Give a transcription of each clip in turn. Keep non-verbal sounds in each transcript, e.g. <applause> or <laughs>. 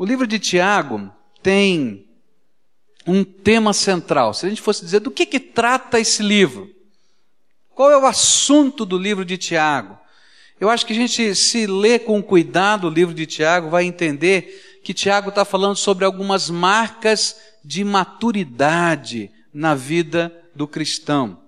O livro de Tiago tem um tema central. Se a gente fosse dizer do que, que trata esse livro, qual é o assunto do livro de Tiago? Eu acho que a gente, se lê com cuidado o livro de Tiago, vai entender que Tiago está falando sobre algumas marcas de maturidade na vida do cristão.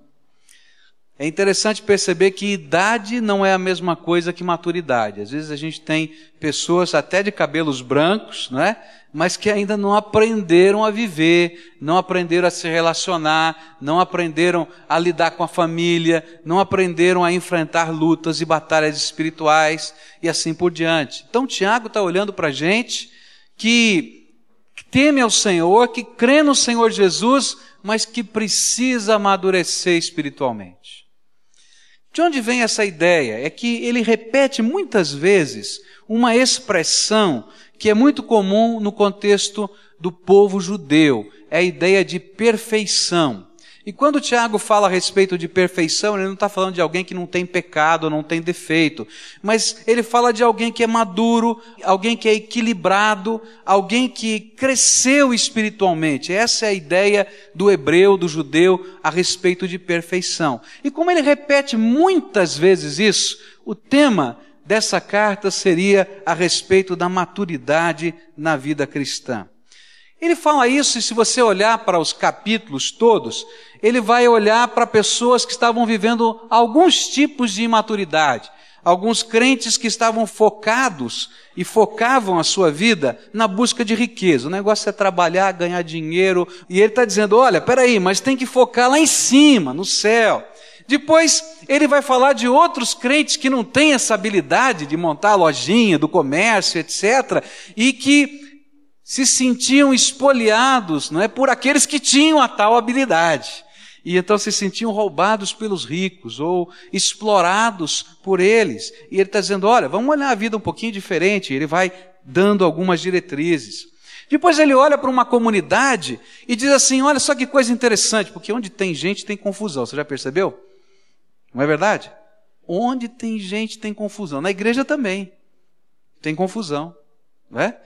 É interessante perceber que idade não é a mesma coisa que maturidade. Às vezes a gente tem pessoas até de cabelos brancos, não é? Mas que ainda não aprenderam a viver, não aprenderam a se relacionar, não aprenderam a lidar com a família, não aprenderam a enfrentar lutas e batalhas espirituais e assim por diante. Então Tiago está olhando para a gente que teme ao Senhor, que crê no Senhor Jesus, mas que precisa amadurecer espiritualmente. De onde vem essa ideia? É que ele repete muitas vezes uma expressão que é muito comum no contexto do povo judeu, é a ideia de perfeição. E quando Tiago fala a respeito de perfeição, ele não está falando de alguém que não tem pecado, não tem defeito, mas ele fala de alguém que é maduro, alguém que é equilibrado, alguém que cresceu espiritualmente. Essa é a ideia do hebreu, do judeu, a respeito de perfeição. E como ele repete muitas vezes isso, o tema dessa carta seria a respeito da maturidade na vida cristã. Ele fala isso, e se você olhar para os capítulos todos, ele vai olhar para pessoas que estavam vivendo alguns tipos de imaturidade. Alguns crentes que estavam focados e focavam a sua vida na busca de riqueza. O negócio é trabalhar, ganhar dinheiro. E ele está dizendo: olha, peraí, mas tem que focar lá em cima, no céu. Depois ele vai falar de outros crentes que não têm essa habilidade de montar a lojinha do comércio, etc., e que se sentiam espoliados, não é, por aqueles que tinham a tal habilidade. E então se sentiam roubados pelos ricos ou explorados por eles. E ele está dizendo: olha, vamos olhar a vida um pouquinho diferente. Ele vai dando algumas diretrizes. Depois ele olha para uma comunidade e diz assim: olha só que coisa interessante, porque onde tem gente tem confusão. Você já percebeu? Não é verdade? Onde tem gente tem confusão. Na igreja também tem confusão. Não é?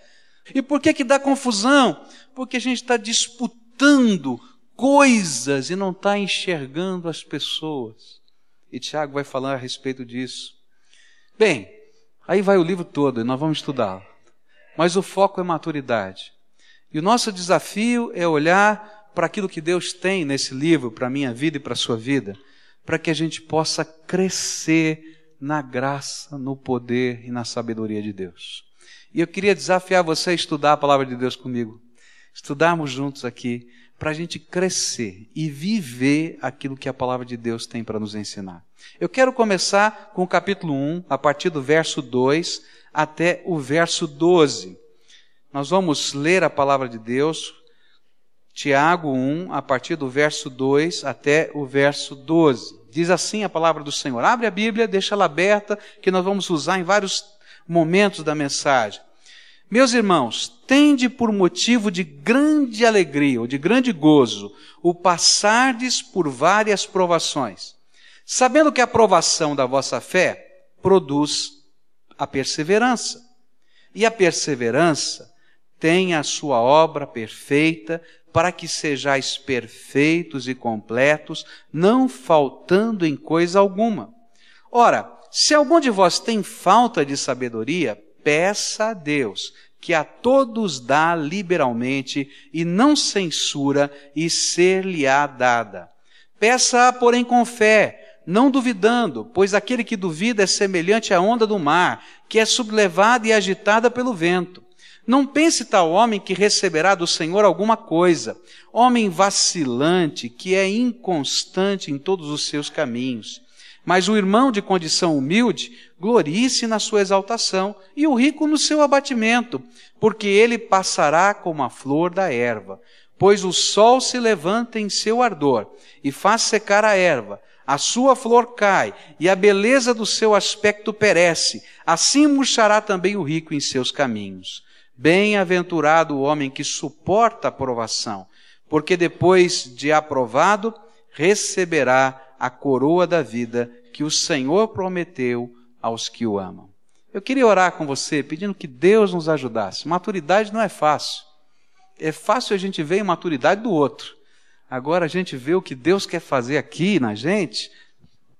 E por que que dá confusão? Porque a gente está disputando coisas e não está enxergando as pessoas. E Tiago vai falar a respeito disso. Bem, aí vai o livro todo e nós vamos estudar. Mas o foco é maturidade. E o nosso desafio é olhar para aquilo que Deus tem nesse livro, para a minha vida e para a sua vida, para que a gente possa crescer na graça, no poder e na sabedoria de Deus. E eu queria desafiar você a estudar a palavra de Deus comigo. Estudarmos juntos aqui para a gente crescer e viver aquilo que a palavra de Deus tem para nos ensinar. Eu quero começar com o capítulo 1, a partir do verso 2 até o verso 12. Nós vamos ler a palavra de Deus, Tiago 1, a partir do verso 2 até o verso 12. Diz assim a palavra do Senhor. Abre a Bíblia, deixa ela aberta, que nós vamos usar em vários momentos da mensagem. Meus irmãos, tende por motivo de grande alegria ou de grande gozo o passardes por várias provações, sabendo que a provação da vossa fé produz a perseverança. E a perseverança tem a sua obra perfeita para que sejais perfeitos e completos, não faltando em coisa alguma. Ora, se algum de vós tem falta de sabedoria, peça a Deus, que a todos dá liberalmente e não censura, e ser-lhe-á dada. Peça-a, porém, com fé, não duvidando, pois aquele que duvida é semelhante à onda do mar, que é sublevada e agitada pelo vento. Não pense tal homem que receberá do Senhor alguma coisa, homem vacilante, que é inconstante em todos os seus caminhos. Mas o irmão de condição humilde glorie-se na sua exaltação, e o rico no seu abatimento, porque ele passará como a flor da erva. Pois o sol se levanta em seu ardor, e faz secar a erva, a sua flor cai, e a beleza do seu aspecto perece, assim murchará também o rico em seus caminhos. Bem-aventurado o homem que suporta a provação, porque depois de aprovado, receberá a coroa da vida que o Senhor prometeu aos que o amam. Eu queria orar com você, pedindo que Deus nos ajudasse. Maturidade não é fácil. É fácil a gente ver a imaturidade do outro. Agora a gente vê o que Deus quer fazer aqui na gente,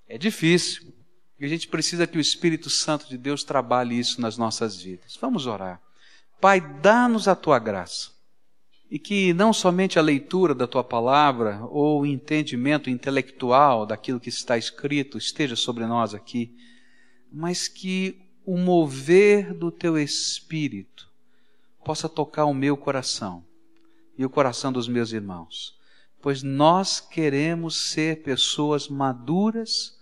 é difícil. E a gente precisa que o Espírito Santo de Deus trabalhe isso nas nossas vidas. Vamos orar. Pai, dá-nos a tua graça. E que não somente a leitura da tua palavra ou o entendimento intelectual daquilo que está escrito esteja sobre nós aqui, mas que o mover do teu espírito possa tocar o meu coração e o coração dos meus irmãos, pois nós queremos ser pessoas maduras,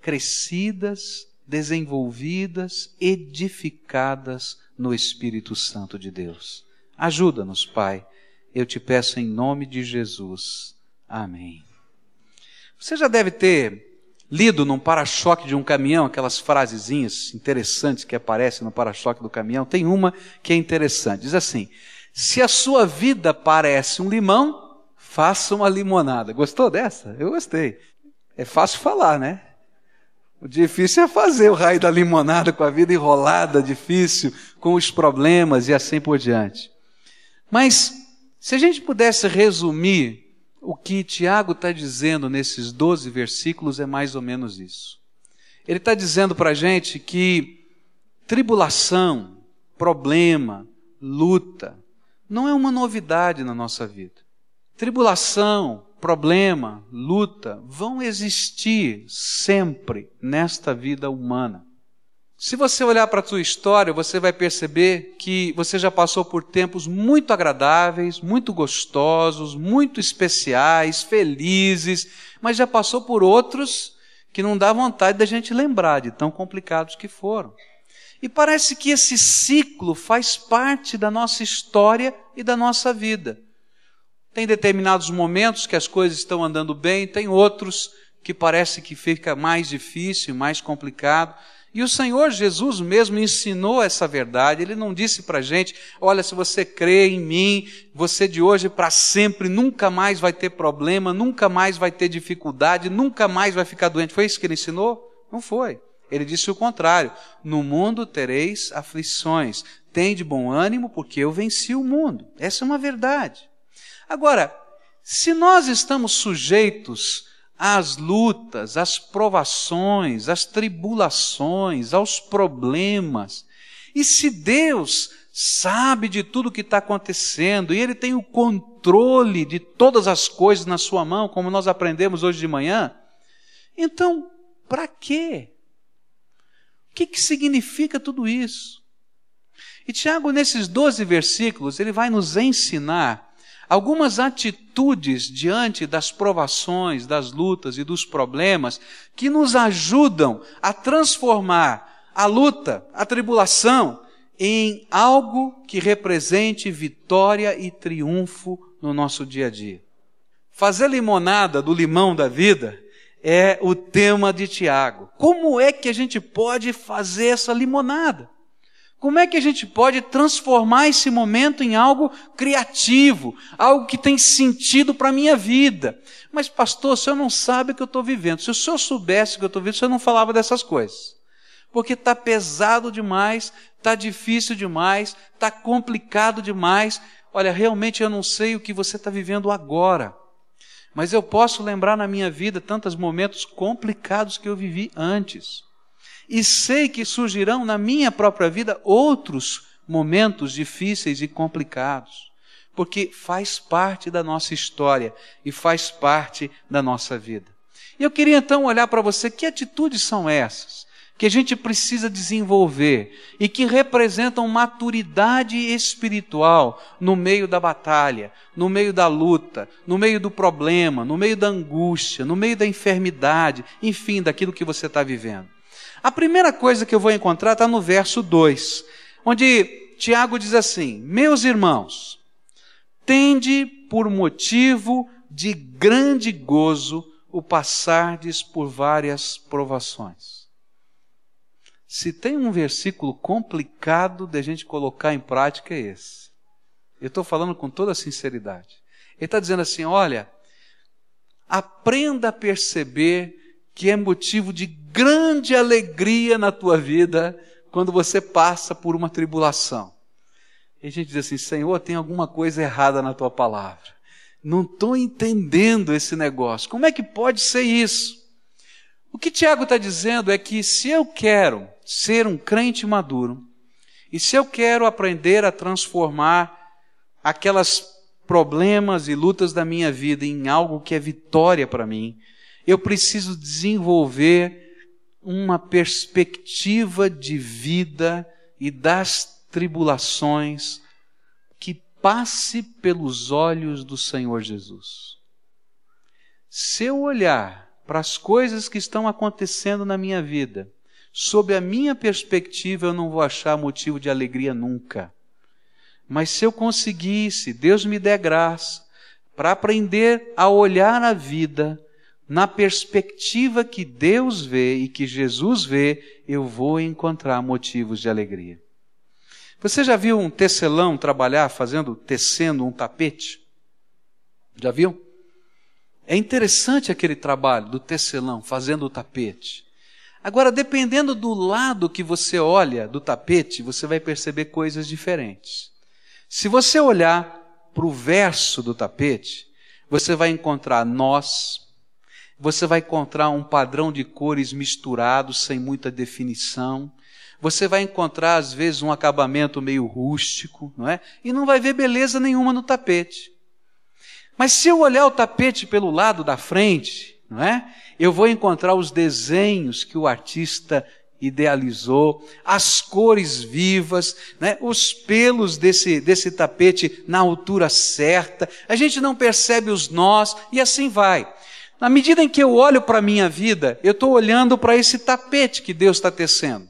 crescidas, desenvolvidas, edificadas no Espírito Santo de Deus. Ajuda-nos, Pai, eu te peço em nome de Jesus. Amém. Você já deve ter lido num para-choque de um caminhão, aquelas frasezinhas interessantes que aparecem no para-choque do caminhão, tem uma que é interessante. Diz assim: Se a sua vida parece um limão, faça uma limonada. Gostou dessa? Eu gostei. É fácil falar, né? O difícil é fazer o raio da limonada com a vida enrolada, difícil, com os problemas e assim por diante. Mas, se a gente pudesse resumir o que Tiago está dizendo nesses 12 versículos é mais ou menos isso. Ele está dizendo para a gente que tribulação, problema, luta, não é uma novidade na nossa vida. Tribulação, problema, luta vão existir sempre nesta vida humana. Se você olhar para a sua história, você vai perceber que você já passou por tempos muito agradáveis, muito gostosos, muito especiais, felizes, mas já passou por outros que não dá vontade da gente lembrar de tão complicados que foram. E parece que esse ciclo faz parte da nossa história e da nossa vida. Tem determinados momentos que as coisas estão andando bem, tem outros que parece que fica mais difícil, mais complicado. E o Senhor Jesus mesmo ensinou essa verdade. Ele não disse para a gente: olha, se você crê em mim, você de hoje para sempre nunca mais vai ter problema, nunca mais vai ter dificuldade, nunca mais vai ficar doente. Foi isso que ele ensinou? Não foi. Ele disse o contrário: no mundo tereis aflições. Tem de bom ânimo, porque eu venci o mundo. Essa é uma verdade. Agora, se nós estamos sujeitos às lutas, às provações, às tribulações, aos problemas. E se Deus sabe de tudo que está acontecendo e Ele tem o controle de todas as coisas na Sua mão, como nós aprendemos hoje de manhã, então, para quê? O que, que significa tudo isso? E Tiago, nesses 12 versículos, ele vai nos ensinar algumas atitudes diante das provações, das lutas e dos problemas que nos ajudam a transformar a luta, a tribulação, em algo que represente vitória e triunfo no nosso dia a dia. Fazer limonada do limão da vida é o tema de Tiago. Como é que a gente pode fazer essa limonada? Como é que a gente pode transformar esse momento em algo criativo, algo que tem sentido para a minha vida? Mas, pastor, o senhor não sabe o que eu estou vivendo. Se o senhor soubesse o que eu estou vivendo, o senhor não falava dessas coisas. Porque está pesado demais, está difícil demais, está complicado demais. Olha, realmente eu não sei o que você está vivendo agora. Mas eu posso lembrar na minha vida tantos momentos complicados que eu vivi antes e sei que surgirão na minha própria vida outros momentos difíceis e complicados, porque faz parte da nossa história e faz parte da nossa vida. E eu queria então olhar para você, que atitudes são essas? que a gente precisa desenvolver e que representam maturidade espiritual no meio da batalha, no meio da luta, no meio do problema, no meio da angústia, no meio da enfermidade, enfim, daquilo que você está vivendo. A primeira coisa que eu vou encontrar está no verso 2, onde Tiago diz assim: Meus irmãos, tende por motivo de grande gozo o passardes por várias provações. Se tem um versículo complicado de a gente colocar em prática, é esse. Eu estou falando com toda sinceridade. Ele está dizendo assim: olha, aprenda a perceber que é motivo de grande alegria na tua vida quando você passa por uma tribulação. E a gente diz assim: Senhor, tem alguma coisa errada na tua palavra. Não estou entendendo esse negócio. Como é que pode ser isso? O que Tiago está dizendo é que se eu quero ser um crente maduro, e se eu quero aprender a transformar aquelas problemas e lutas da minha vida em algo que é vitória para mim, eu preciso desenvolver uma perspectiva de vida e das tribulações que passe pelos olhos do Senhor Jesus. Se eu olhar para as coisas que estão acontecendo na minha vida, sob a minha perspectiva, eu não vou achar motivo de alegria nunca. Mas se eu conseguisse, Deus me der graça, para aprender a olhar a vida na perspectiva que Deus vê e que Jesus vê, eu vou encontrar motivos de alegria. Você já viu um tecelão trabalhar fazendo, tecendo um tapete? Já viu? É interessante aquele trabalho do tecelão fazendo o tapete. Agora, dependendo do lado que você olha do tapete, você vai perceber coisas diferentes. Se você olhar para o verso do tapete, você vai encontrar nós, você vai encontrar um padrão de cores misturados, sem muita definição. Você vai encontrar, às vezes, um acabamento meio rústico, não é? E não vai ver beleza nenhuma no tapete. Mas se eu olhar o tapete pelo lado da frente, não é? Eu vou encontrar os desenhos que o artista idealizou, as cores vivas, né? os pelos desse, desse tapete na altura certa, a gente não percebe os nós e assim vai. Na medida em que eu olho para a minha vida, eu estou olhando para esse tapete que Deus está tecendo.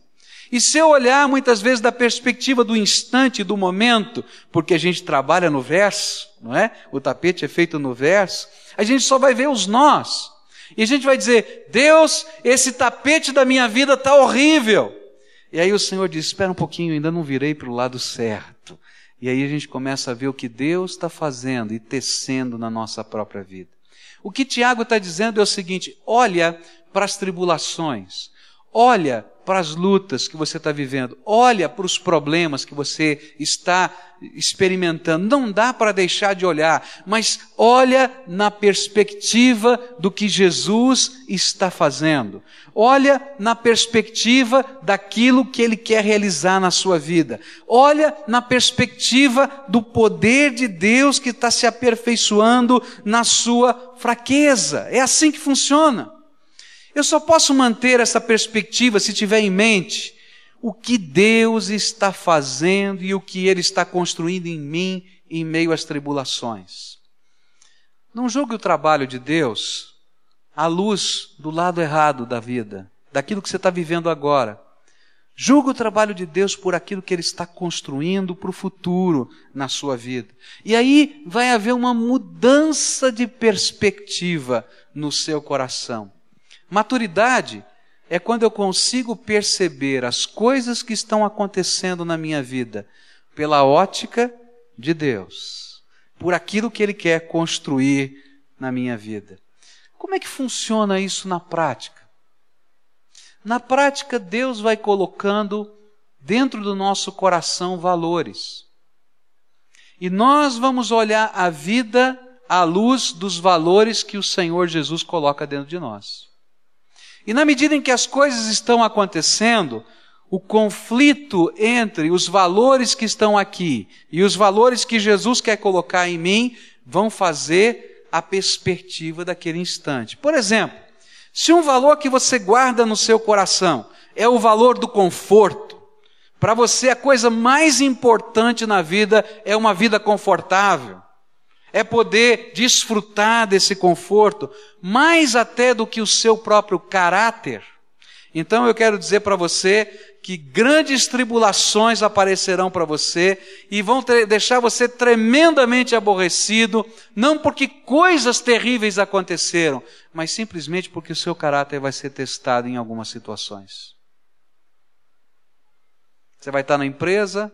E se eu olhar muitas vezes da perspectiva do instante, do momento, porque a gente trabalha no verso, não é? O tapete é feito no verso, a gente só vai ver os nós. E a gente vai dizer: Deus, esse tapete da minha vida está horrível. E aí o Senhor diz: Espera um pouquinho, ainda não virei para o lado certo. E aí a gente começa a ver o que Deus está fazendo e tecendo na nossa própria vida. O que Tiago está dizendo é o seguinte: olha para as tribulações, olha para as lutas que você está vivendo, olha para os problemas que você está experimentando. Não dá para deixar de olhar, mas olha na perspectiva do que Jesus está fazendo. Olha na perspectiva daquilo que Ele quer realizar na sua vida. Olha na perspectiva do poder de Deus que está se aperfeiçoando na sua fraqueza. É assim que funciona. Eu só posso manter essa perspectiva se tiver em mente o que Deus está fazendo e o que Ele está construindo em mim em meio às tribulações. Não julgue o trabalho de Deus à luz do lado errado da vida, daquilo que você está vivendo agora. Julgue o trabalho de Deus por aquilo que Ele está construindo para o futuro na sua vida. E aí vai haver uma mudança de perspectiva no seu coração. Maturidade é quando eu consigo perceber as coisas que estão acontecendo na minha vida pela ótica de Deus, por aquilo que Ele quer construir na minha vida. Como é que funciona isso na prática? Na prática, Deus vai colocando dentro do nosso coração valores. E nós vamos olhar a vida à luz dos valores que o Senhor Jesus coloca dentro de nós. E na medida em que as coisas estão acontecendo, o conflito entre os valores que estão aqui e os valores que Jesus quer colocar em mim vão fazer a perspectiva daquele instante. Por exemplo, se um valor que você guarda no seu coração é o valor do conforto, para você a coisa mais importante na vida é uma vida confortável é poder desfrutar desse conforto, mais até do que o seu próprio caráter. Então eu quero dizer para você que grandes tribulações aparecerão para você e vão deixar você tremendamente aborrecido, não porque coisas terríveis aconteceram, mas simplesmente porque o seu caráter vai ser testado em algumas situações. Você vai estar na empresa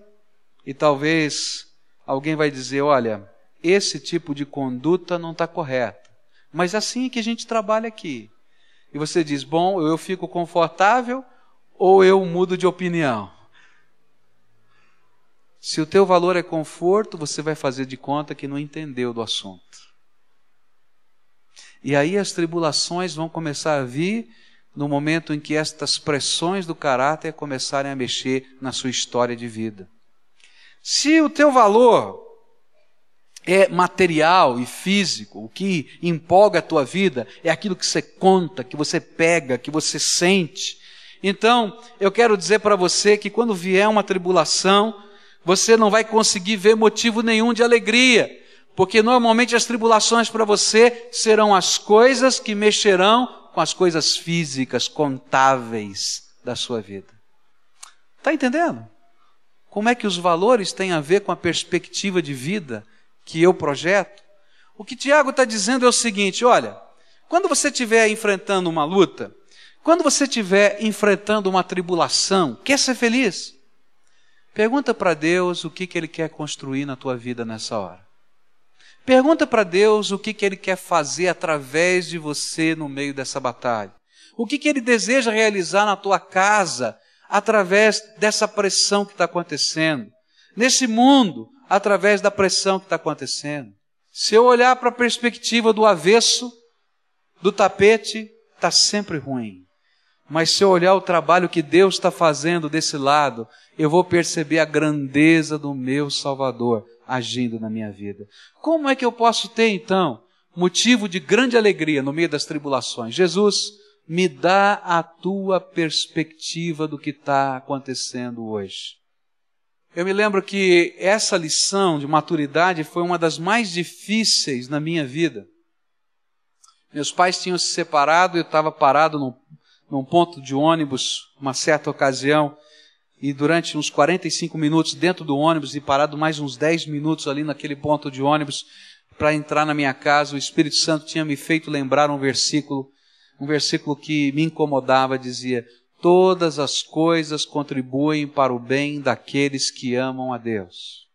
e talvez alguém vai dizer: Olha, esse tipo de conduta não está correta. Mas assim é que a gente trabalha aqui. E você diz: bom, eu fico confortável ou eu mudo de opinião. Se o teu valor é conforto, você vai fazer de conta que não entendeu do assunto. E aí as tribulações vão começar a vir no momento em que estas pressões do caráter começarem a mexer na sua história de vida. Se o teu valor é material e físico, o que empolga a tua vida é aquilo que você conta, que você pega, que você sente. Então, eu quero dizer para você que quando vier uma tribulação, você não vai conseguir ver motivo nenhum de alegria, porque normalmente as tribulações para você serão as coisas que mexerão com as coisas físicas, contáveis da sua vida. Está entendendo? Como é que os valores têm a ver com a perspectiva de vida que eu projeto? O que Tiago está dizendo é o seguinte: olha, quando você estiver enfrentando uma luta, quando você estiver enfrentando uma tribulação, quer ser feliz? Pergunta para Deus o que, que Ele quer construir na tua vida nessa hora. Pergunta para Deus o que, que Ele quer fazer através de você no meio dessa batalha. O que, que Ele deseja realizar na tua casa através dessa pressão que está acontecendo. Nesse mundo, através da pressão que está acontecendo. Se eu olhar para a perspectiva do avesso, do tapete, está sempre ruim. Mas se eu olhar o trabalho que Deus está fazendo desse lado, eu vou perceber a grandeza do meu Salvador agindo na minha vida. Como é que eu posso ter, então, motivo de grande alegria no meio das tribulações? Jesus, me dá a tua perspectiva do que está acontecendo hoje. Eu me lembro que essa lição de maturidade foi uma das mais difíceis na minha vida. Meus pais tinham se separado, eu estava parado num, num ponto de ônibus, uma certa ocasião, e durante uns 45 minutos dentro do ônibus e parado mais uns 10 minutos ali naquele ponto de ônibus para entrar na minha casa, o Espírito Santo tinha me feito lembrar um versículo, um versículo que me incomodava, dizia: Todas as coisas contribuem para o bem daqueles que amam a Deus.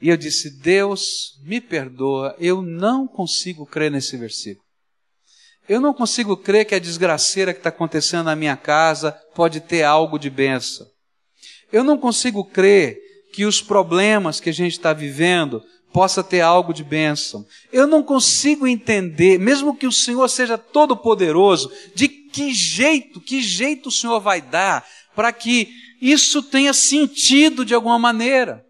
E eu disse: Deus, me perdoa, eu não consigo crer nesse versículo. Eu não consigo crer que a desgraceira que está acontecendo na minha casa pode ter algo de benção. Eu não consigo crer que os problemas que a gente está vivendo possa ter algo de bênção. Eu não consigo entender, mesmo que o Senhor seja todo poderoso, de que jeito, que jeito o Senhor vai dar para que isso tenha sentido de alguma maneira.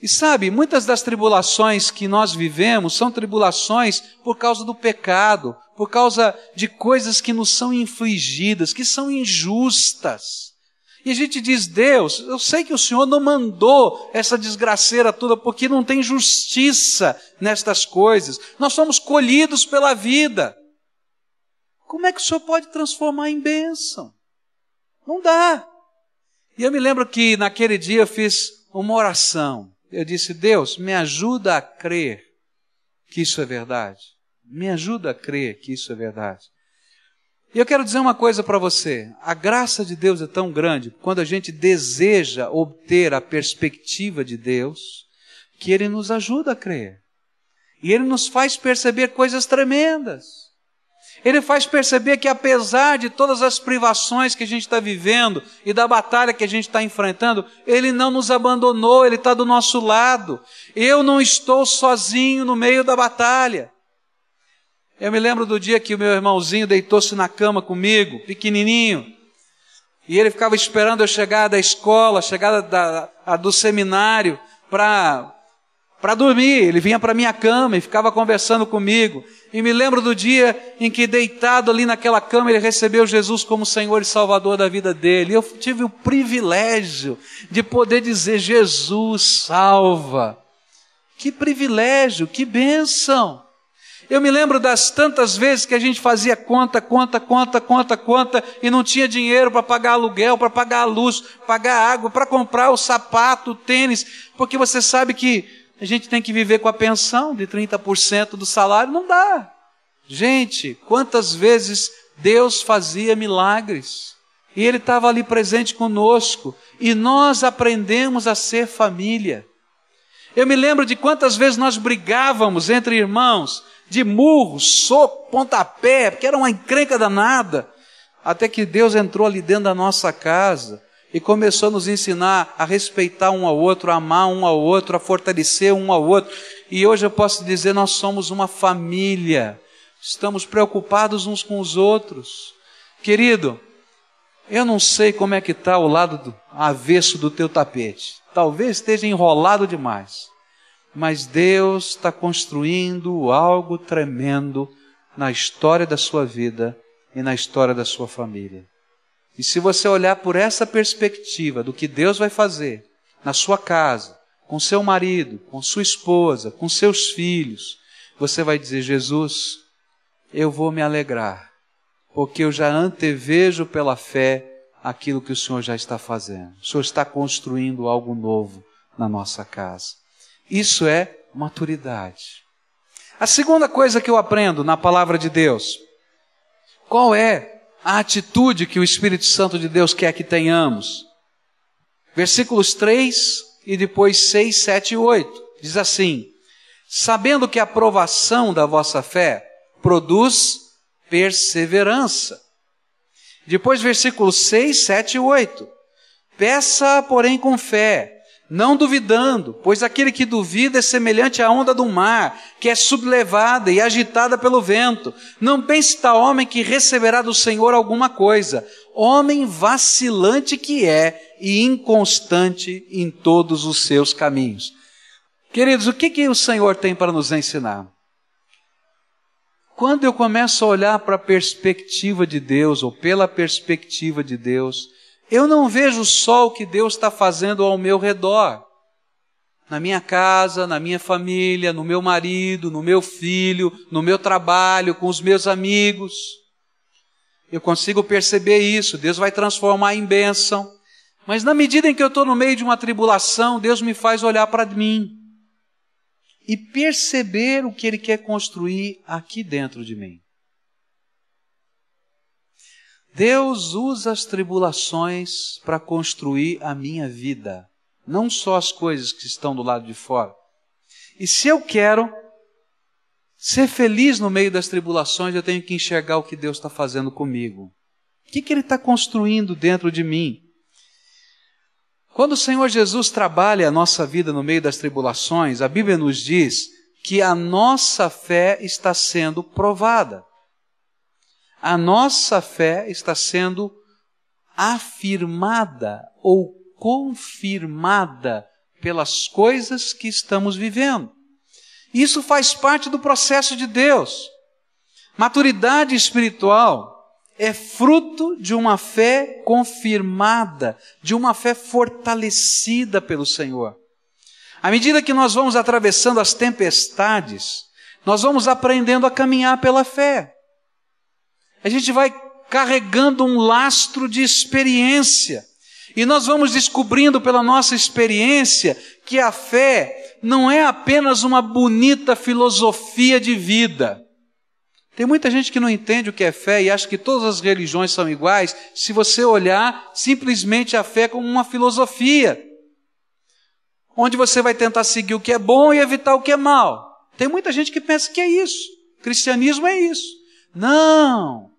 E sabe, muitas das tribulações que nós vivemos são tribulações por causa do pecado, por causa de coisas que nos são infligidas, que são injustas. E a gente diz, Deus, eu sei que o Senhor não mandou essa desgraceira toda porque não tem justiça nestas coisas. Nós somos colhidos pela vida. Como é que o Senhor pode transformar em bênção? Não dá. E eu me lembro que naquele dia eu fiz uma oração eu disse: Deus, me ajuda a crer que isso é verdade. Me ajuda a crer que isso é verdade. E eu quero dizer uma coisa para você: a graça de Deus é tão grande quando a gente deseja obter a perspectiva de Deus, que Ele nos ajuda a crer. E Ele nos faz perceber coisas tremendas. Ele faz perceber que apesar de todas as privações que a gente está vivendo e da batalha que a gente está enfrentando, Ele não nos abandonou, Ele está do nosso lado. Eu não estou sozinho no meio da batalha. Eu me lembro do dia que o meu irmãozinho deitou-se na cama comigo, pequenininho, e ele ficava esperando eu chegar da escola, chegar da, da do seminário, para para dormir. Ele vinha para minha cama e ficava conversando comigo. E me lembro do dia em que, deitado ali naquela cama, ele recebeu Jesus como Senhor e Salvador da vida dele. Eu tive o privilégio de poder dizer: Jesus salva. Que privilégio, que bênção. Eu me lembro das tantas vezes que a gente fazia conta, conta, conta, conta, conta e não tinha dinheiro para pagar aluguel, para pagar a luz, pagar água, para comprar o sapato, o tênis, porque você sabe que a gente tem que viver com a pensão de 30% do salário, não dá. Gente, quantas vezes Deus fazia milagres e Ele estava ali presente conosco e nós aprendemos a ser família. Eu me lembro de quantas vezes nós brigávamos entre irmãos, de murro, soco, pontapé, porque era uma encrenca danada. até que Deus entrou ali dentro da nossa casa e começou a nos ensinar a respeitar um ao outro, a amar um ao outro, a fortalecer um ao outro. E hoje eu posso dizer, nós somos uma família. Estamos preocupados uns com os outros. Querido, eu não sei como é que está o lado do avesso do teu tapete. Talvez esteja enrolado demais. Mas Deus está construindo algo tremendo na história da sua vida e na história da sua família. E se você olhar por essa perspectiva do que Deus vai fazer na sua casa, com seu marido, com sua esposa, com seus filhos, você vai dizer: Jesus, eu vou me alegrar, porque eu já antevejo pela fé aquilo que o Senhor já está fazendo. O Senhor está construindo algo novo na nossa casa. Isso é maturidade. A segunda coisa que eu aprendo na palavra de Deus, qual é a atitude que o Espírito Santo de Deus quer que tenhamos. Versículos 3 e depois 6, 7 e 8. Diz assim: Sabendo que a aprovação da vossa fé produz perseverança. Depois, versículos 6, 7 e 8. Peça, porém, com fé não duvidando, pois aquele que duvida é semelhante à onda do mar, que é sublevada e agitada pelo vento. Não pense tal homem que receberá do Senhor alguma coisa. Homem vacilante que é e inconstante em todos os seus caminhos. Queridos, o que, que o Senhor tem para nos ensinar? Quando eu começo a olhar para a perspectiva de Deus, ou pela perspectiva de Deus, eu não vejo só o que Deus está fazendo ao meu redor, na minha casa, na minha família, no meu marido, no meu filho, no meu trabalho, com os meus amigos. Eu consigo perceber isso, Deus vai transformar em bênção. Mas na medida em que eu estou no meio de uma tribulação, Deus me faz olhar para mim e perceber o que Ele quer construir aqui dentro de mim. Deus usa as tribulações para construir a minha vida, não só as coisas que estão do lado de fora. E se eu quero ser feliz no meio das tribulações, eu tenho que enxergar o que Deus está fazendo comigo. O que, que Ele está construindo dentro de mim? Quando o Senhor Jesus trabalha a nossa vida no meio das tribulações, a Bíblia nos diz que a nossa fé está sendo provada a nossa fé está sendo afirmada ou confirmada pelas coisas que estamos vivendo. Isso faz parte do processo de Deus. Maturidade espiritual é fruto de uma fé confirmada, de uma fé fortalecida pelo Senhor. À medida que nós vamos atravessando as tempestades, nós vamos aprendendo a caminhar pela fé a gente vai carregando um lastro de experiência. E nós vamos descobrindo pela nossa experiência que a fé não é apenas uma bonita filosofia de vida. Tem muita gente que não entende o que é fé e acha que todas as religiões são iguais se você olhar simplesmente a fé como uma filosofia, onde você vai tentar seguir o que é bom e evitar o que é mal. Tem muita gente que pensa que é isso. Cristianismo é isso. Não!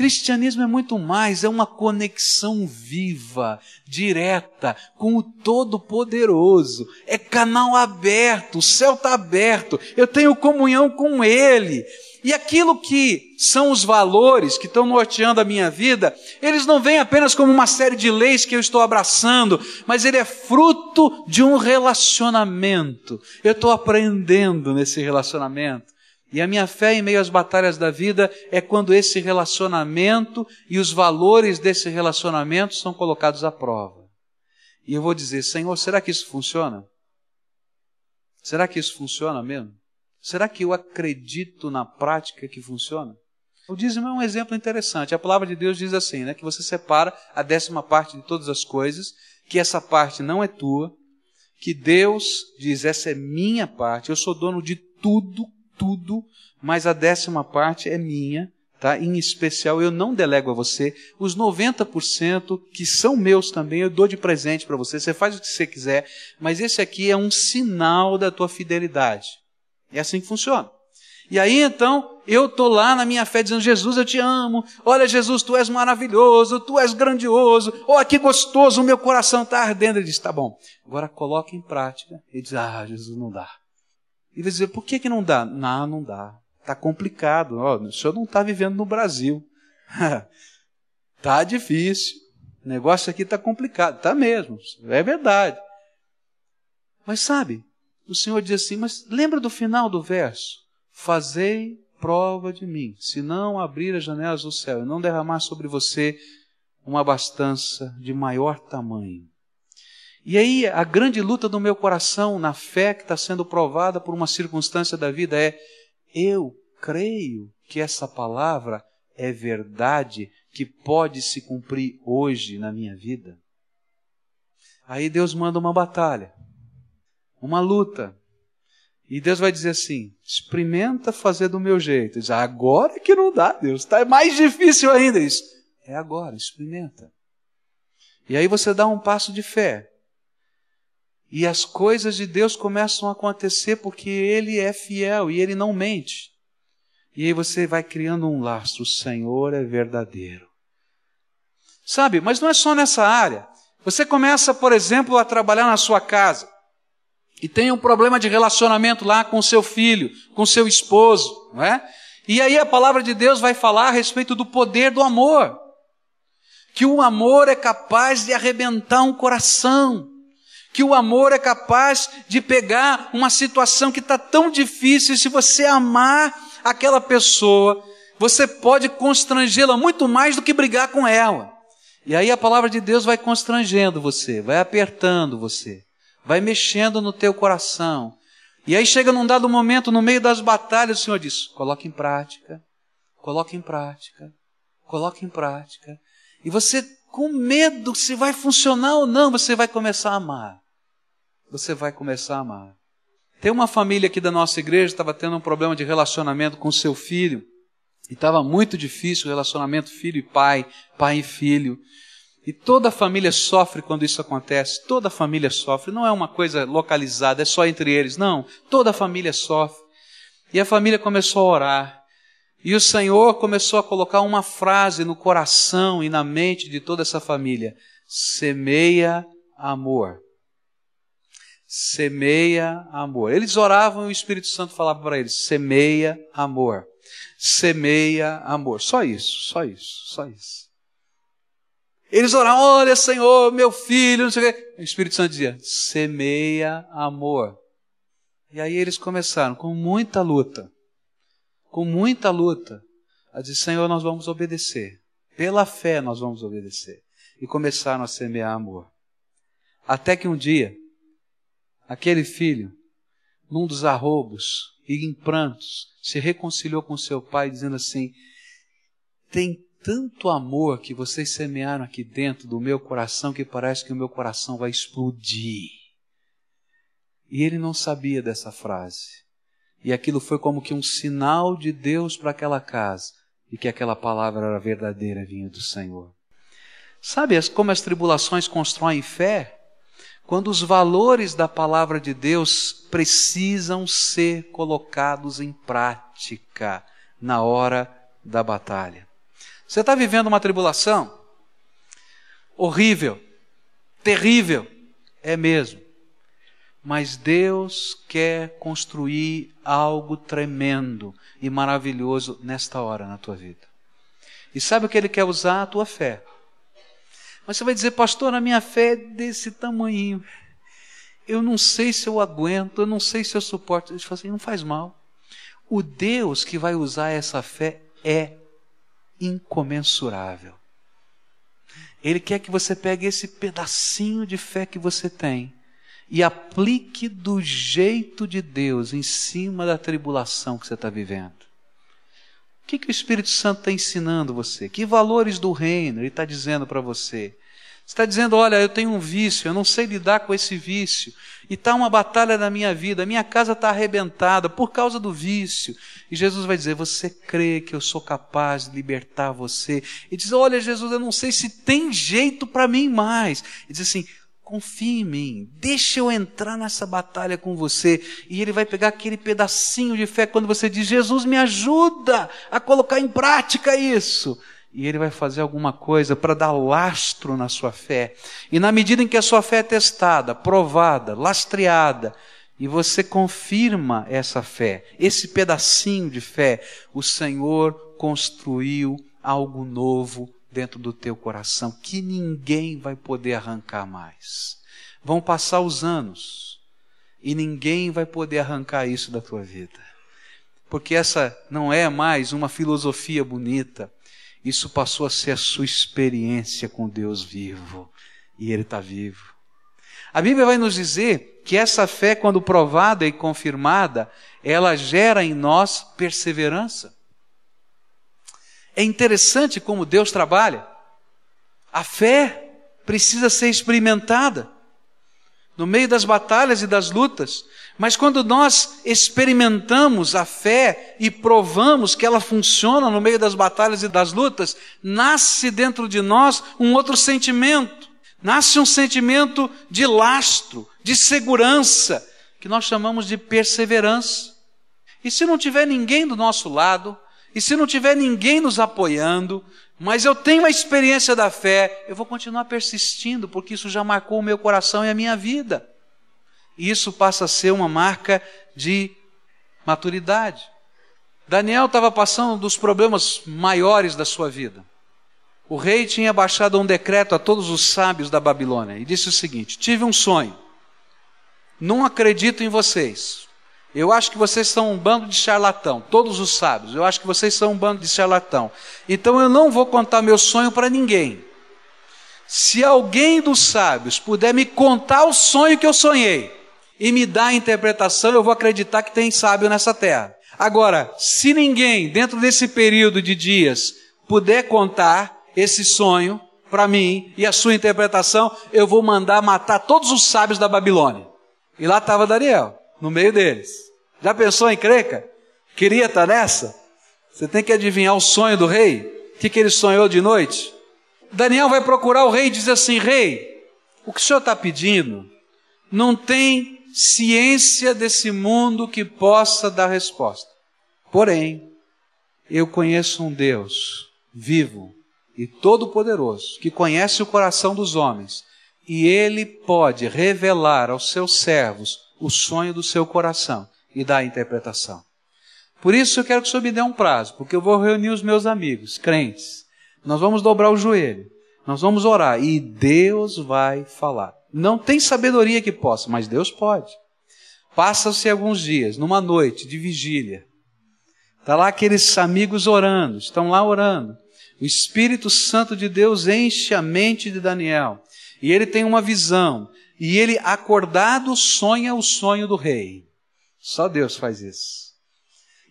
Cristianismo é muito mais, é uma conexão viva, direta, com o Todo-Poderoso. É canal aberto, o céu está aberto, eu tenho comunhão com Ele. E aquilo que são os valores que estão norteando a minha vida, eles não vêm apenas como uma série de leis que eu estou abraçando, mas ele é fruto de um relacionamento. Eu estou aprendendo nesse relacionamento. E a minha fé em meio às batalhas da vida é quando esse relacionamento e os valores desse relacionamento são colocados à prova. E eu vou dizer, Senhor, será que isso funciona? Será que isso funciona mesmo? Será que eu acredito na prática que funciona? O dízimo é um exemplo interessante. A palavra de Deus diz assim, né, que você separa a décima parte de todas as coisas, que essa parte não é tua, que Deus diz, essa é minha parte, eu sou dono de tudo tudo, mas a décima parte é minha, tá? Em especial, eu não delego a você. Os 90% que são meus também, eu dou de presente para você. Você faz o que você quiser, mas esse aqui é um sinal da tua fidelidade. É assim que funciona. E aí então, eu estou lá na minha fé dizendo: Jesus, eu te amo. Olha, Jesus, tu és maravilhoso, tu és grandioso. Olha que gostoso, o meu coração está ardendo. Ele diz: Tá bom, agora coloca em prática. Ele diz: Ah, Jesus, não dá. E vai dizer: Por que, que não dá? Não, não dá. Está complicado. Oh, o senhor não está vivendo no Brasil. Está <laughs> difícil. O negócio aqui está complicado. Está mesmo. É verdade. Mas sabe, o Senhor diz assim: Mas lembra do final do verso? Fazei prova de mim, se não abrir as janelas do céu e não derramar sobre você uma abastança de maior tamanho. E aí, a grande luta do meu coração, na fé que está sendo provada por uma circunstância da vida, é: eu creio que essa palavra é verdade, que pode se cumprir hoje na minha vida. Aí Deus manda uma batalha, uma luta, e Deus vai dizer assim: experimenta fazer do meu jeito. Diz, agora que não dá, Deus, está mais difícil ainda. Diz, é agora, experimenta. E aí você dá um passo de fé. E as coisas de Deus começam a acontecer porque Ele é fiel e Ele não mente. E aí você vai criando um laço. O Senhor é verdadeiro. Sabe, mas não é só nessa área. Você começa, por exemplo, a trabalhar na sua casa e tem um problema de relacionamento lá com seu filho, com seu esposo, não é? E aí a palavra de Deus vai falar a respeito do poder do amor. Que o amor é capaz de arrebentar um coração. Que o amor é capaz de pegar uma situação que está tão difícil, e se você amar aquela pessoa, você pode constrangê-la muito mais do que brigar com ela. E aí a palavra de Deus vai constrangendo você, vai apertando você vai mexendo no teu coração. E aí chega num dado momento, no meio das batalhas, o Senhor diz: coloque em prática, coloque em prática, coloque em prática. E você, com medo se vai funcionar ou não, você vai começar a amar. Você vai começar a amar. Tem uma família aqui da nossa igreja estava tendo um problema de relacionamento com seu filho. E estava muito difícil o relacionamento filho e pai, pai e filho. E toda família sofre quando isso acontece, toda família sofre, não é uma coisa localizada, é só entre eles, não, toda família sofre. E a família começou a orar, e o Senhor começou a colocar uma frase no coração e na mente de toda essa família: semeia amor. Semeia amor. Eles oravam e o Espírito Santo falava para eles: semeia amor. Semeia amor. Só isso, só isso, só isso. Eles oravam, olha Senhor, meu filho, não sei o quê. O Espírito Santo dizia, semeia amor. E aí eles começaram com muita luta, com muita luta, a dizer, Senhor, nós vamos obedecer. Pela fé nós vamos obedecer. E começaram a semear amor. Até que um dia, aquele filho, num dos arrobos e em prantos, se reconciliou com seu pai, dizendo assim: tem tanto amor que vocês semearam aqui dentro do meu coração que parece que o meu coração vai explodir. E ele não sabia dessa frase. E aquilo foi como que um sinal de Deus para aquela casa e que aquela palavra era verdadeira, vinha do Senhor. Sabe como as tribulações constroem fé? Quando os valores da palavra de Deus precisam ser colocados em prática na hora da batalha. Você está vivendo uma tribulação? Horrível, terrível, é mesmo. Mas Deus quer construir algo tremendo e maravilhoso nesta hora na tua vida. E sabe o que Ele quer usar? A tua fé. Mas você vai dizer, pastor, a minha fé é desse tamanho. Eu não sei se eu aguento, eu não sei se eu suporto. Ele fala assim, não faz mal. O Deus que vai usar essa fé é incomensurável. Ele quer que você pegue esse pedacinho de fé que você tem e aplique do jeito de Deus em cima da tribulação que você está vivendo. O que, que o Espírito Santo está ensinando você? Que valores do reino ele está dizendo para você? está dizendo: olha, eu tenho um vício, eu não sei lidar com esse vício, e está uma batalha na minha vida, a minha casa está arrebentada por causa do vício. E Jesus vai dizer: Você crê que eu sou capaz de libertar você? E diz: Olha, Jesus, eu não sei se tem jeito para mim mais. E diz assim: Confie em mim, deixa eu entrar nessa batalha com você. E ele vai pegar aquele pedacinho de fé quando você diz: Jesus, me ajuda a colocar em prática isso. E ele vai fazer alguma coisa para dar lastro na sua fé. E na medida em que a sua fé é testada, provada, lastreada, e você confirma essa fé, esse pedacinho de fé, o Senhor construiu algo novo dentro do teu coração que ninguém vai poder arrancar mais. Vão passar os anos e ninguém vai poder arrancar isso da tua vida. Porque essa não é mais uma filosofia bonita, isso passou a ser a sua experiência com Deus vivo. E Ele está vivo. A Bíblia vai nos dizer que essa fé, quando provada e confirmada, ela gera em nós perseverança. É interessante como Deus trabalha. A fé precisa ser experimentada no meio das batalhas e das lutas. Mas quando nós experimentamos a fé e provamos que ela funciona no meio das batalhas e das lutas, nasce dentro de nós um outro sentimento. Nasce um sentimento de lastro, de segurança, que nós chamamos de perseverança. E se não tiver ninguém do nosso lado, e se não tiver ninguém nos apoiando, mas eu tenho a experiência da fé, eu vou continuar persistindo, porque isso já marcou o meu coração e a minha vida. E isso passa a ser uma marca de maturidade. Daniel estava passando dos problemas maiores da sua vida. O rei tinha baixado um decreto a todos os sábios da Babilônia e disse o seguinte: Tive um sonho. Não acredito em vocês. Eu acho que vocês são um bando de charlatão, todos os sábios. Eu acho que vocês são um bando de charlatão. Então eu não vou contar meu sonho para ninguém. Se alguém dos sábios puder me contar o sonho que eu sonhei e me dar a interpretação, eu vou acreditar que tem sábio nessa terra. Agora, se ninguém dentro desse período de dias puder contar esse sonho para mim e a sua interpretação, eu vou mandar matar todos os sábios da Babilônia. E lá estava Daniel no meio deles. Já pensou em creca? Queria estar nessa? Você tem que adivinhar o sonho do rei? O que, que ele sonhou de noite? Daniel vai procurar o rei e diz assim: Rei, o que o senhor está pedindo não tem ciência desse mundo que possa dar resposta. Porém, eu conheço um Deus vivo e todo-poderoso que conhece o coração dos homens e ele pode revelar aos seus servos o sonho do seu coração e dar a interpretação. Por isso eu quero que o senhor me dê um prazo, porque eu vou reunir os meus amigos, crentes. Nós vamos dobrar o joelho, nós vamos orar e Deus vai falar. Não tem sabedoria que possa, mas Deus pode. Passa-se alguns dias, numa noite de vigília. Está lá aqueles amigos orando, estão lá orando. O Espírito Santo de Deus enche a mente de Daniel. E ele tem uma visão. E ele, acordado, sonha o sonho do rei. Só Deus faz isso.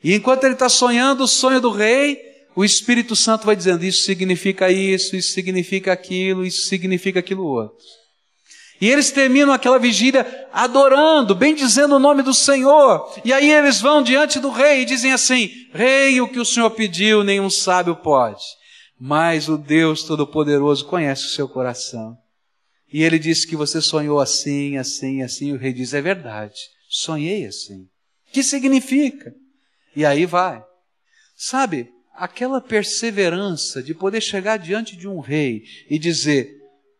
E enquanto ele está sonhando o sonho do rei, o Espírito Santo vai dizendo: Isso significa isso, isso significa aquilo, isso significa aquilo outro. E eles terminam aquela vigília adorando, bem dizendo o nome do Senhor. E aí eles vão diante do rei e dizem assim: Rei, o que o Senhor pediu, nenhum sábio pode. Mas o Deus Todo-Poderoso conhece o seu coração. E ele disse que você sonhou assim, assim, assim. O rei diz: É verdade, sonhei assim. Que significa? E aí vai. Sabe, aquela perseverança de poder chegar diante de um rei e dizer: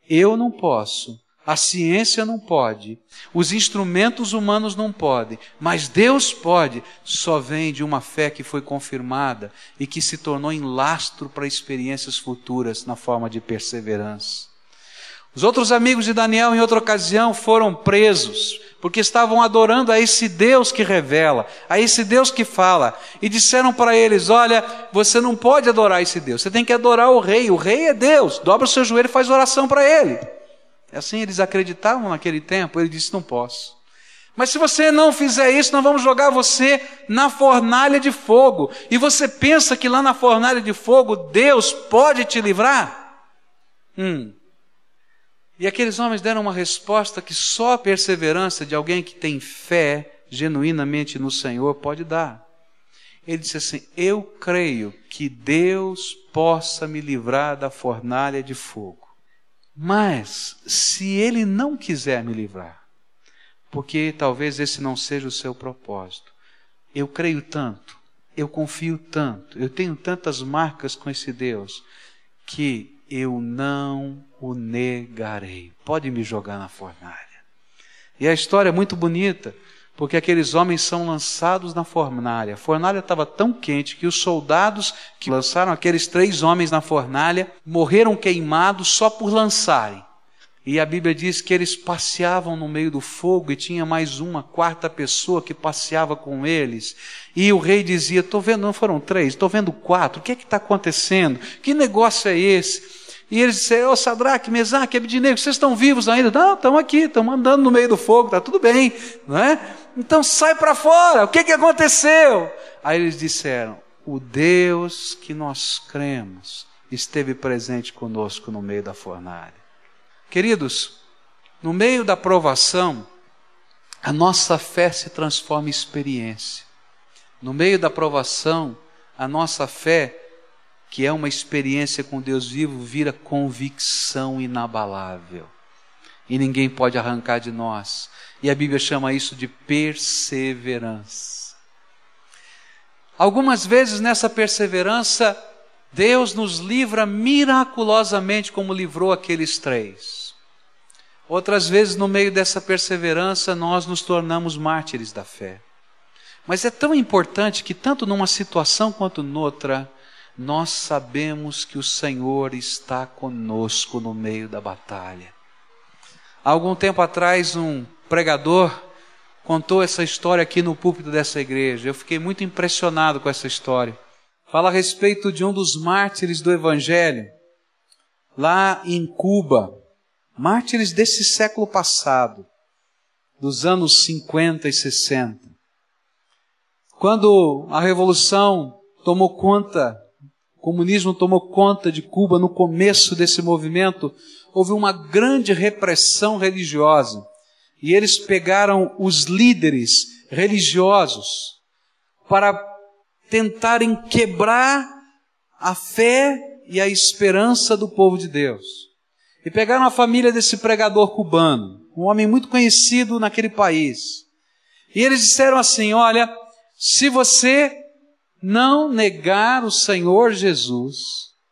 Eu não posso, a ciência não pode, os instrumentos humanos não podem, mas Deus pode, só vem de uma fé que foi confirmada e que se tornou em lastro para experiências futuras na forma de perseverança. Os outros amigos de Daniel, em outra ocasião, foram presos, porque estavam adorando a esse Deus que revela, a esse Deus que fala, e disseram para eles: Olha, você não pode adorar esse Deus, você tem que adorar o rei, o rei é Deus, dobra o seu joelho e faz oração para ele. Assim eles acreditavam naquele tempo, ele disse: Não posso. Mas se você não fizer isso, nós vamos jogar você na fornalha de fogo. E você pensa que lá na fornalha de fogo Deus pode te livrar? Hum, e aqueles homens deram uma resposta que só a perseverança de alguém que tem fé genuinamente no Senhor pode dar. Ele disse assim: Eu creio que Deus possa me livrar da fornalha de fogo. Mas, se ele não quiser me livrar, porque talvez esse não seja o seu propósito, eu creio tanto, eu confio tanto, eu tenho tantas marcas com esse Deus, que eu não o negarei. Pode me jogar na fornalha. E a história é muito bonita, porque aqueles homens são lançados na fornalha. A fornalha estava tão quente que os soldados que lançaram aqueles três homens na fornalha morreram queimados só por lançarem. E a Bíblia diz que eles passeavam no meio do fogo e tinha mais uma quarta pessoa que passeava com eles. E o rei dizia: Estou vendo, não foram três, estou vendo quatro, o que é que está acontecendo? Que negócio é esse? E eles disseram, ô oh, Sadraque, Mesaque, Abednego, vocês estão vivos ainda? Não, estamos aqui, estamos andando no meio do fogo, está tudo bem, não é? Então sai para fora, o que, que aconteceu? Aí eles disseram, o Deus que nós cremos esteve presente conosco no meio da fornalha. Queridos, no meio da provação, a nossa fé se transforma em experiência. No meio da provação, a nossa fé que é uma experiência com Deus vivo, vira convicção inabalável. E ninguém pode arrancar de nós. E a Bíblia chama isso de perseverança. Algumas vezes nessa perseverança, Deus nos livra miraculosamente, como livrou aqueles três. Outras vezes, no meio dessa perseverança, nós nos tornamos mártires da fé. Mas é tão importante que, tanto numa situação quanto noutra, nós sabemos que o Senhor está conosco no meio da batalha. Há algum tempo atrás, um pregador contou essa história aqui no púlpito dessa igreja. Eu fiquei muito impressionado com essa história. Fala a respeito de um dos mártires do Evangelho, lá em Cuba. Mártires desse século passado, dos anos 50 e 60. Quando a Revolução tomou conta o comunismo tomou conta de Cuba no começo desse movimento, houve uma grande repressão religiosa. E eles pegaram os líderes religiosos para tentarem quebrar a fé e a esperança do povo de Deus. E pegaram a família desse pregador cubano, um homem muito conhecido naquele país. E eles disseram assim: Olha, se você não negar o Senhor Jesus,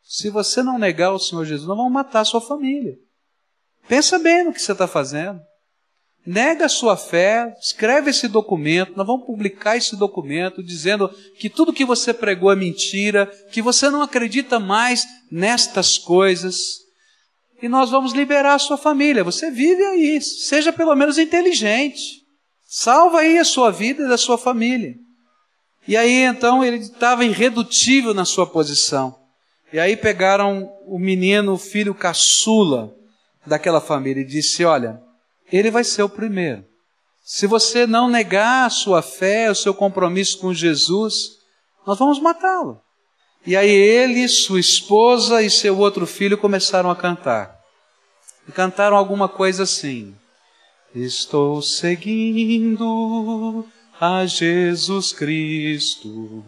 se você não negar o Senhor Jesus, nós vamos matar a sua família. Pensa bem no que você está fazendo. Nega a sua fé, escreve esse documento, nós vamos publicar esse documento dizendo que tudo que você pregou é mentira, que você não acredita mais nestas coisas. E nós vamos liberar a sua família. Você vive aí, seja pelo menos inteligente. Salva aí a sua vida e da sua família. E aí então ele estava irredutível na sua posição. E aí pegaram o menino, o filho caçula daquela família e disse: Olha, ele vai ser o primeiro. Se você não negar a sua fé, o seu compromisso com Jesus, nós vamos matá-lo. E aí ele, sua esposa e seu outro filho começaram a cantar. E cantaram alguma coisa assim: Estou seguindo a Jesus Cristo.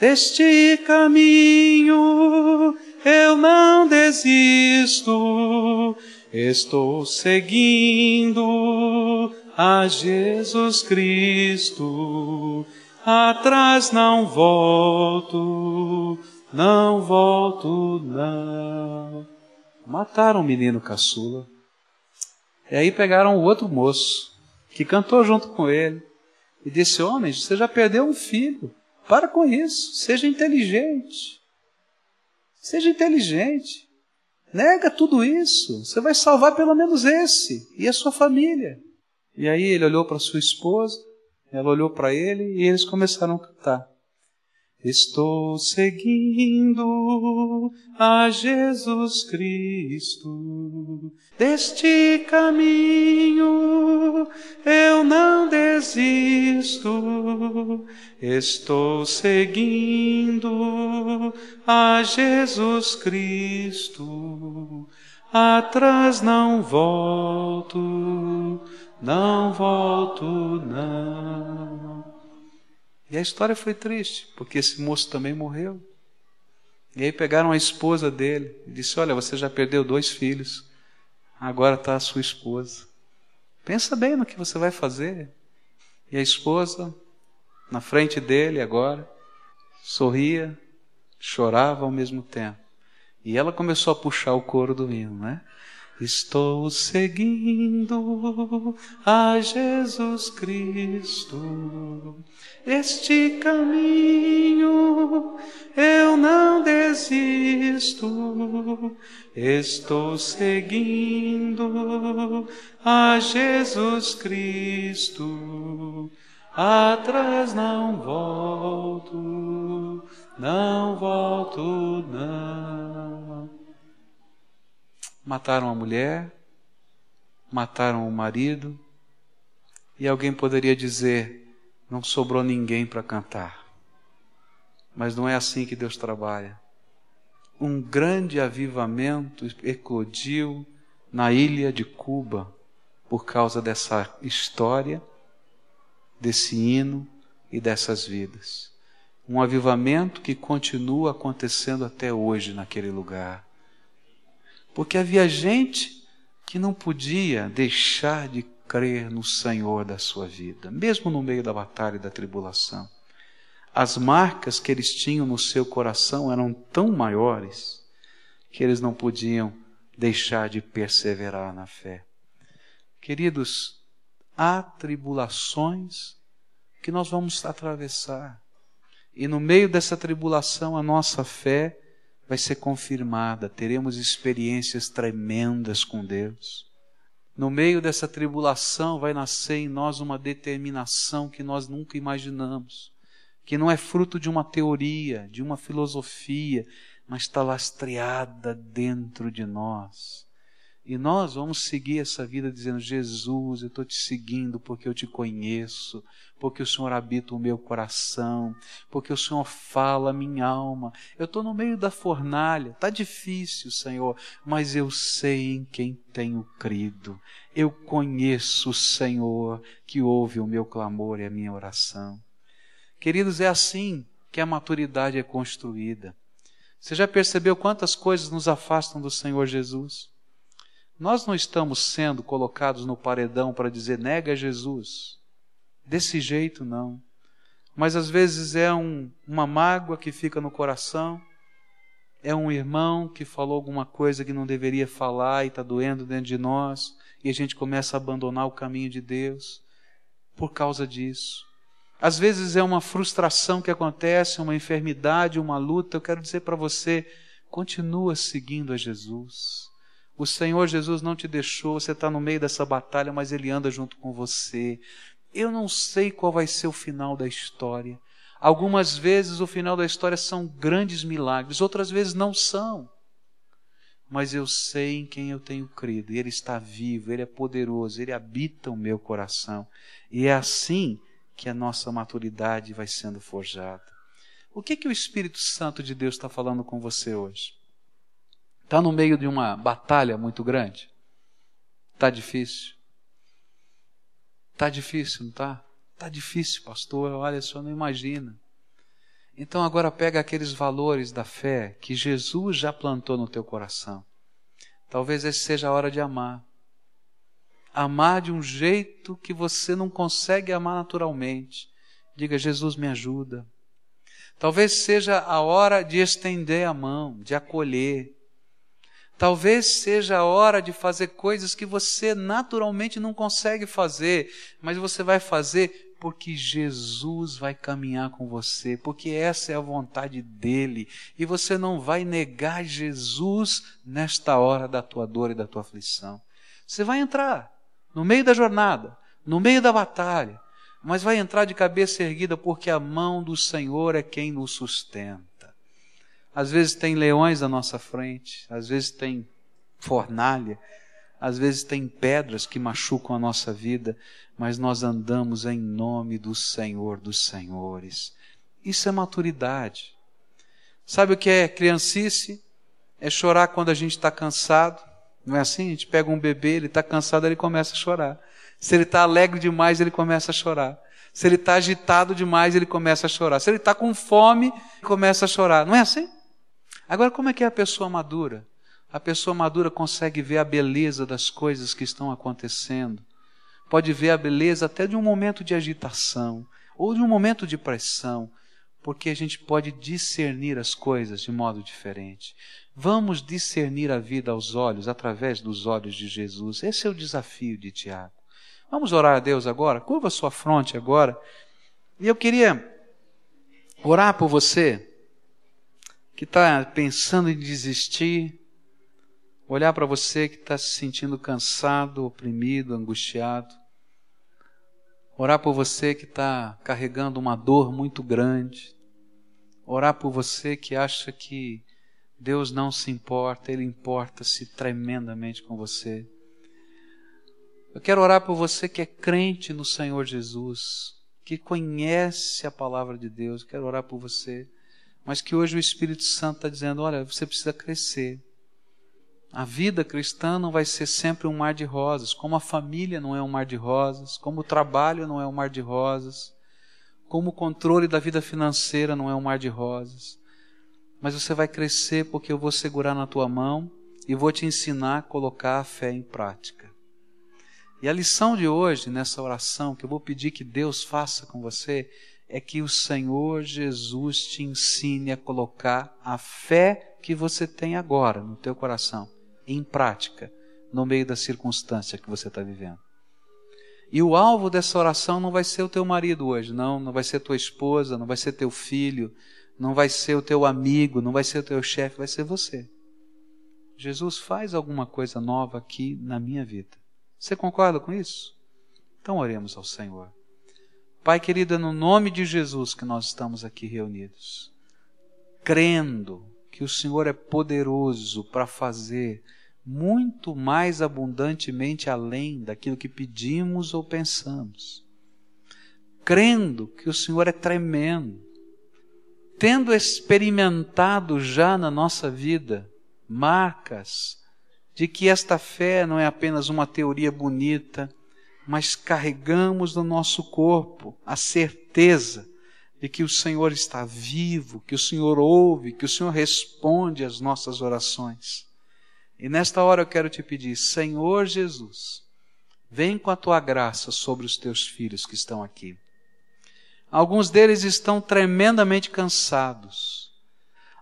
Deste caminho eu não desisto, estou seguindo a Jesus Cristo. Atrás não volto, não volto não. Mataram o menino caçula. E aí pegaram o outro moço, que cantou junto com ele e disse: Homem, você já perdeu um filho. Para com isso. Seja inteligente. Seja inteligente. Nega tudo isso. Você vai salvar pelo menos esse e a sua família. E aí ele olhou para sua esposa, ela olhou para ele e eles começaram a cantar. Estou seguindo a Jesus Cristo. Deste caminho eu não desisto. Estou seguindo a Jesus Cristo. Atrás não volto, não volto, não. E a história foi triste, porque esse moço também morreu. E aí pegaram a esposa dele e disse: Olha, você já perdeu dois filhos. agora está a sua esposa. Pensa bem no que você vai fazer. E a esposa, na frente dele agora, sorria, chorava ao mesmo tempo. E ela começou a puxar o coro do hino, né? Estou seguindo a Jesus Cristo, este caminho eu não desisto. Estou seguindo a Jesus Cristo, atrás não volto, não volto, não. Mataram a mulher, mataram o marido, e alguém poderia dizer: não sobrou ninguém para cantar. Mas não é assim que Deus trabalha. Um grande avivamento eclodiu na ilha de Cuba por causa dessa história, desse hino e dessas vidas. Um avivamento que continua acontecendo até hoje naquele lugar. Porque havia gente que não podia deixar de crer no Senhor da sua vida, mesmo no meio da batalha e da tribulação. As marcas que eles tinham no seu coração eram tão maiores que eles não podiam deixar de perseverar na fé. Queridos, há tribulações que nós vamos atravessar. E no meio dessa tribulação, a nossa fé vai ser confirmada, teremos experiências tremendas com Deus. No meio dessa tribulação vai nascer em nós uma determinação que nós nunca imaginamos, que não é fruto de uma teoria, de uma filosofia, mas está lastreada dentro de nós. E nós vamos seguir essa vida dizendo: Jesus, eu estou te seguindo porque eu te conheço, porque o Senhor habita o meu coração, porque o Senhor fala a minha alma. Eu estou no meio da fornalha, está difícil, Senhor, mas eu sei em quem tenho crido. Eu conheço o Senhor que ouve o meu clamor e a minha oração. Queridos, é assim que a maturidade é construída. Você já percebeu quantas coisas nos afastam do Senhor Jesus? Nós não estamos sendo colocados no paredão para dizer nega Jesus. Desse jeito, não. Mas às vezes é um, uma mágoa que fica no coração, é um irmão que falou alguma coisa que não deveria falar e está doendo dentro de nós, e a gente começa a abandonar o caminho de Deus por causa disso. Às vezes é uma frustração que acontece, uma enfermidade, uma luta. Eu quero dizer para você: continua seguindo a Jesus. O Senhor Jesus não te deixou, você está no meio dessa batalha, mas Ele anda junto com você. Eu não sei qual vai ser o final da história. Algumas vezes o final da história são grandes milagres, outras vezes não são. Mas eu sei em quem eu tenho crido, e Ele está vivo, Ele é poderoso, Ele habita o meu coração. E é assim que a nossa maturidade vai sendo forjada. O que, que o Espírito Santo de Deus está falando com você hoje? Está no meio de uma batalha muito grande? Está difícil? Está difícil, não está? Está difícil, pastor. Olha, só não imagina. Então agora pega aqueles valores da fé que Jesus já plantou no teu coração. Talvez esse seja a hora de amar. Amar de um jeito que você não consegue amar naturalmente. Diga, Jesus me ajuda. Talvez seja a hora de estender a mão, de acolher, Talvez seja a hora de fazer coisas que você naturalmente não consegue fazer, mas você vai fazer porque Jesus vai caminhar com você, porque essa é a vontade dele, e você não vai negar Jesus nesta hora da tua dor e da tua aflição. Você vai entrar no meio da jornada, no meio da batalha, mas vai entrar de cabeça erguida porque a mão do Senhor é quem nos sustenta. Às vezes tem leões à nossa frente, às vezes tem fornalha, às vezes tem pedras que machucam a nossa vida, mas nós andamos em nome do Senhor dos Senhores. Isso é maturidade. Sabe o que é criancice? É chorar quando a gente está cansado. Não é assim? A gente pega um bebê, ele está cansado, ele começa a chorar. Se ele está alegre demais, ele começa a chorar. Se ele está agitado demais, ele começa a chorar. Se ele está com fome, ele começa a chorar. Não é assim? Agora, como é que é a pessoa madura? A pessoa madura consegue ver a beleza das coisas que estão acontecendo. Pode ver a beleza até de um momento de agitação ou de um momento de pressão, porque a gente pode discernir as coisas de modo diferente. Vamos discernir a vida aos olhos, através dos olhos de Jesus. Esse é o desafio de Tiago. Vamos orar a Deus agora? Curva sua fronte agora. E eu queria orar por você que está pensando em desistir, olhar para você que está se sentindo cansado, oprimido, angustiado, orar por você que está carregando uma dor muito grande, orar por você que acha que Deus não se importa, Ele importa-se tremendamente com você. Eu quero orar por você que é crente no Senhor Jesus, que conhece a palavra de Deus. Eu quero orar por você mas que hoje o Espírito Santo está dizendo: olha, você precisa crescer. A vida cristã não vai ser sempre um mar de rosas, como a família não é um mar de rosas, como o trabalho não é um mar de rosas, como o controle da vida financeira não é um mar de rosas. Mas você vai crescer porque eu vou segurar na tua mão e vou te ensinar a colocar a fé em prática. E a lição de hoje, nessa oração, que eu vou pedir que Deus faça com você, é que o Senhor Jesus te ensine a colocar a fé que você tem agora no teu coração em prática no meio da circunstância que você está vivendo. E o alvo dessa oração não vai ser o teu marido hoje, não, não vai ser tua esposa, não vai ser teu filho, não vai ser o teu amigo, não vai ser o teu chefe, vai ser você. Jesus faz alguma coisa nova aqui na minha vida. Você concorda com isso? Então oremos ao Senhor. Pai querido, é no nome de Jesus que nós estamos aqui reunidos, crendo que o Senhor é poderoso para fazer muito mais abundantemente além daquilo que pedimos ou pensamos, crendo que o Senhor é tremendo, tendo experimentado já na nossa vida marcas de que esta fé não é apenas uma teoria bonita, mas carregamos no nosso corpo a certeza de que o Senhor está vivo, que o Senhor ouve, que o Senhor responde às nossas orações. E nesta hora eu quero te pedir, Senhor Jesus, vem com a tua graça sobre os teus filhos que estão aqui. Alguns deles estão tremendamente cansados.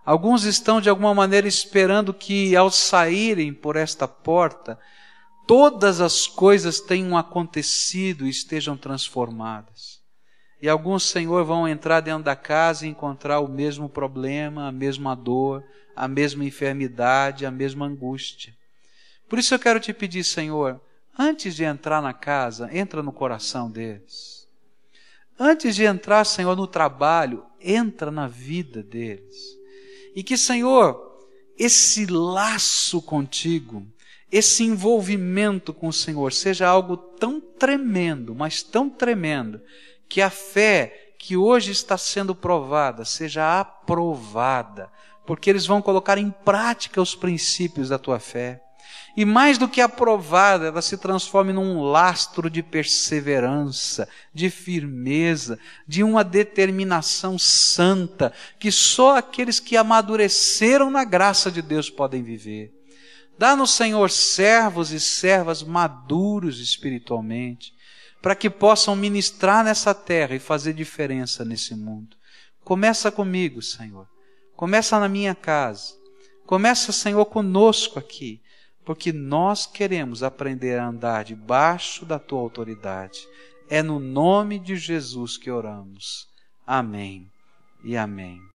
Alguns estão de alguma maneira esperando que ao saírem por esta porta, todas as coisas tenham acontecido e estejam transformadas. E alguns, Senhor, vão entrar dentro da casa e encontrar o mesmo problema, a mesma dor, a mesma enfermidade, a mesma angústia. Por isso eu quero te pedir, Senhor, antes de entrar na casa, entra no coração deles. Antes de entrar, Senhor, no trabalho, entra na vida deles. E que, Senhor, esse laço contigo, esse envolvimento com o Senhor seja algo tão tremendo, mas tão tremendo, que a fé que hoje está sendo provada seja aprovada, porque eles vão colocar em prática os princípios da tua fé. E mais do que aprovada, ela se transforme num lastro de perseverança, de firmeza, de uma determinação santa, que só aqueles que amadureceram na graça de Deus podem viver. Dá-nos, Senhor, servos e servas maduros espiritualmente, para que possam ministrar nessa terra e fazer diferença nesse mundo. Começa comigo, Senhor. Começa na minha casa. Começa, Senhor, conosco aqui, porque nós queremos aprender a andar debaixo da tua autoridade. É no nome de Jesus que oramos. Amém e amém.